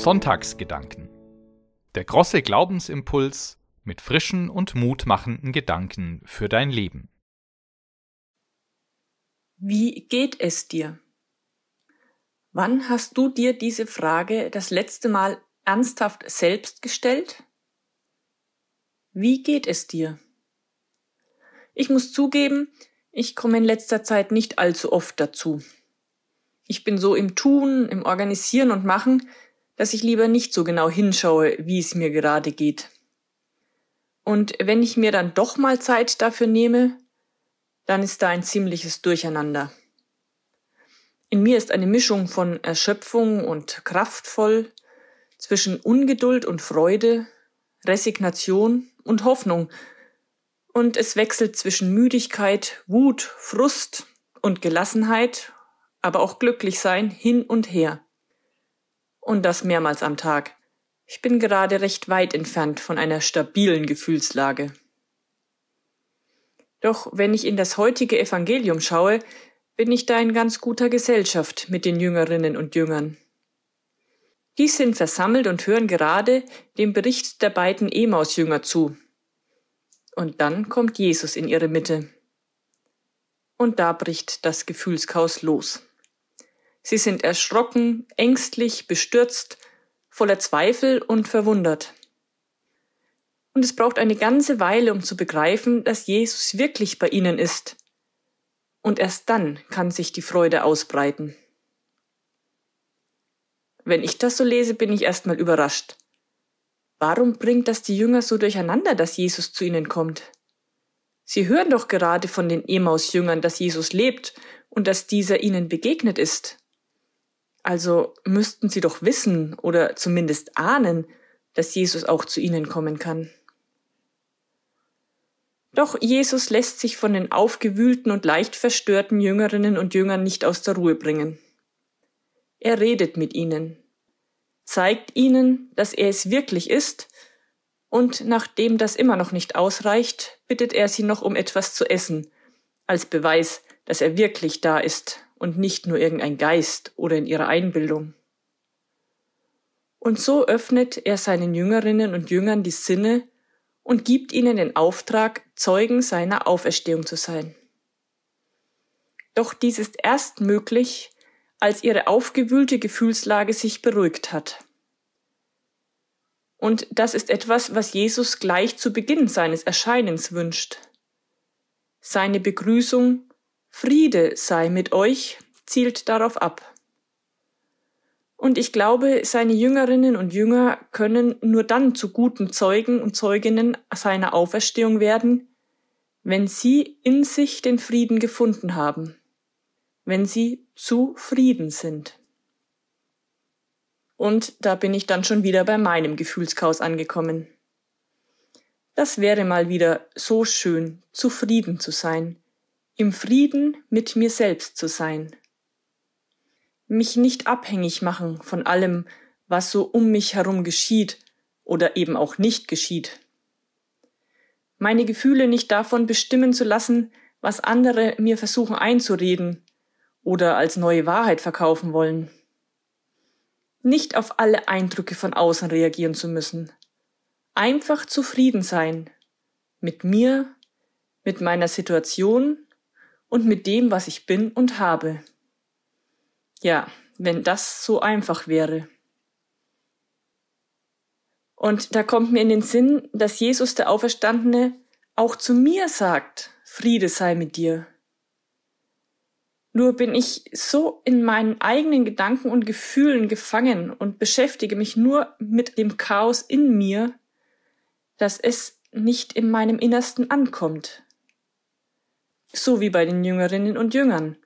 Sonntagsgedanken. Der große Glaubensimpuls mit frischen und mutmachenden Gedanken für dein Leben. Wie geht es dir? Wann hast du dir diese Frage das letzte Mal ernsthaft selbst gestellt? Wie geht es dir? Ich muss zugeben, ich komme in letzter Zeit nicht allzu oft dazu. Ich bin so im Tun, im Organisieren und Machen, dass ich lieber nicht so genau hinschaue, wie es mir gerade geht. Und wenn ich mir dann doch mal Zeit dafür nehme, dann ist da ein ziemliches Durcheinander. In mir ist eine Mischung von Erschöpfung und kraftvoll, zwischen Ungeduld und Freude, Resignation und Hoffnung, und es wechselt zwischen Müdigkeit, Wut, Frust und Gelassenheit, aber auch Glücklichsein hin und her und das mehrmals am Tag. Ich bin gerade recht weit entfernt von einer stabilen Gefühlslage. Doch wenn ich in das heutige Evangelium schaue, bin ich da in ganz guter Gesellschaft mit den Jüngerinnen und Jüngern. Die sind versammelt und hören gerade dem Bericht der beiden Emaus-Jünger zu. Und dann kommt Jesus in ihre Mitte. Und da bricht das Gefühlschaos los. Sie sind erschrocken, ängstlich, bestürzt, voller Zweifel und verwundert. Und es braucht eine ganze Weile, um zu begreifen, dass Jesus wirklich bei ihnen ist. Und erst dann kann sich die Freude ausbreiten. Wenn ich das so lese, bin ich erstmal überrascht. Warum bringt das die Jünger so durcheinander, dass Jesus zu ihnen kommt? Sie hören doch gerade von den Emaus-Jüngern, dass Jesus lebt und dass dieser ihnen begegnet ist. Also müssten sie doch wissen oder zumindest ahnen, dass Jesus auch zu ihnen kommen kann. Doch Jesus lässt sich von den aufgewühlten und leicht verstörten Jüngerinnen und Jüngern nicht aus der Ruhe bringen. Er redet mit ihnen, zeigt ihnen, dass er es wirklich ist, und nachdem das immer noch nicht ausreicht, bittet er sie noch um etwas zu essen, als Beweis, dass er wirklich da ist und nicht nur irgendein Geist oder in ihrer Einbildung. Und so öffnet er seinen Jüngerinnen und Jüngern die Sinne und gibt ihnen den Auftrag, Zeugen seiner Auferstehung zu sein. Doch dies ist erst möglich, als ihre aufgewühlte Gefühlslage sich beruhigt hat. Und das ist etwas, was Jesus gleich zu Beginn seines Erscheinens wünscht. Seine Begrüßung Friede sei mit euch zielt darauf ab. Und ich glaube, seine Jüngerinnen und Jünger können nur dann zu guten Zeugen und Zeuginnen seiner Auferstehung werden, wenn sie in sich den Frieden gefunden haben, wenn sie zufrieden sind. Und da bin ich dann schon wieder bei meinem Gefühlschaos angekommen. Das wäre mal wieder so schön, zufrieden zu sein, im Frieden mit mir selbst zu sein. Mich nicht abhängig machen von allem, was so um mich herum geschieht oder eben auch nicht geschieht. Meine Gefühle nicht davon bestimmen zu lassen, was andere mir versuchen einzureden oder als neue Wahrheit verkaufen wollen. Nicht auf alle Eindrücke von außen reagieren zu müssen. Einfach zufrieden sein. Mit mir, mit meiner Situation und mit dem, was ich bin und habe. Ja, wenn das so einfach wäre. Und da kommt mir in den Sinn, dass Jesus der Auferstandene auch zu mir sagt, Friede sei mit dir. Nur bin ich so in meinen eigenen Gedanken und Gefühlen gefangen und beschäftige mich nur mit dem Chaos in mir, dass es nicht in meinem Innersten ankommt so wie bei den Jüngerinnen und Jüngern.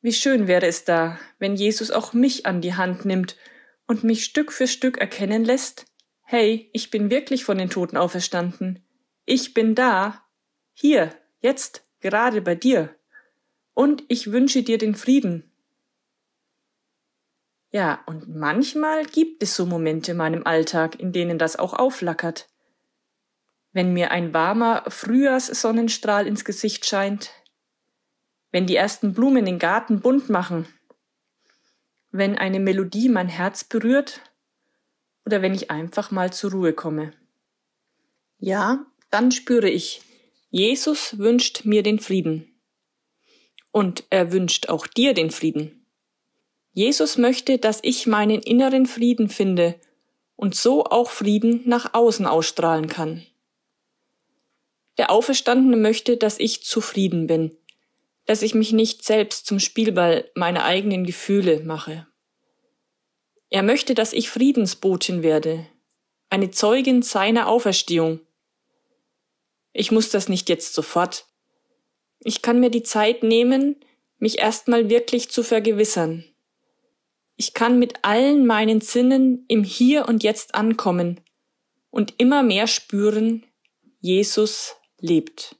Wie schön wäre es da, wenn Jesus auch mich an die Hand nimmt und mich Stück für Stück erkennen lässt, hey, ich bin wirklich von den Toten auferstanden. Ich bin da. Hier, jetzt, gerade bei dir. Und ich wünsche dir den Frieden. Ja, und manchmal gibt es so Momente in meinem Alltag, in denen das auch aufflackert. wenn mir ein warmer Frühjahrssonnenstrahl ins Gesicht scheint, wenn die ersten Blumen den Garten bunt machen, wenn eine Melodie mein Herz berührt oder wenn ich einfach mal zur Ruhe komme. Ja, dann spüre ich, Jesus wünscht mir den Frieden. Und er wünscht auch dir den Frieden. Jesus möchte, dass ich meinen inneren Frieden finde und so auch Frieden nach außen ausstrahlen kann. Der Auferstandene möchte, dass ich zufrieden bin, dass ich mich nicht selbst zum Spielball meiner eigenen Gefühle mache. Er möchte, dass ich Friedensbotin werde, eine Zeugin seiner Auferstehung. Ich muss das nicht jetzt sofort. Ich kann mir die Zeit nehmen, mich erstmal wirklich zu vergewissern. Ich kann mit allen meinen Sinnen im Hier und Jetzt ankommen und immer mehr spüren, Jesus lebt.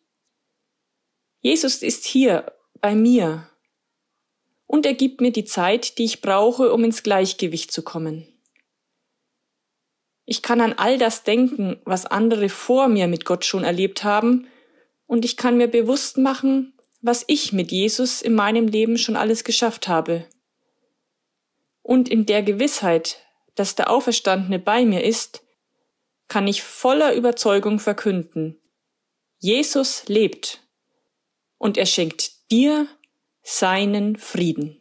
Jesus ist hier bei mir und er gibt mir die Zeit, die ich brauche, um ins Gleichgewicht zu kommen. Ich kann an all das denken, was andere vor mir mit Gott schon erlebt haben, und ich kann mir bewusst machen, was ich mit Jesus in meinem Leben schon alles geschafft habe. Und in der Gewissheit, dass der Auferstandene bei mir ist, kann ich voller Überzeugung verkünden, Jesus lebt und er schenkt dir seinen Frieden.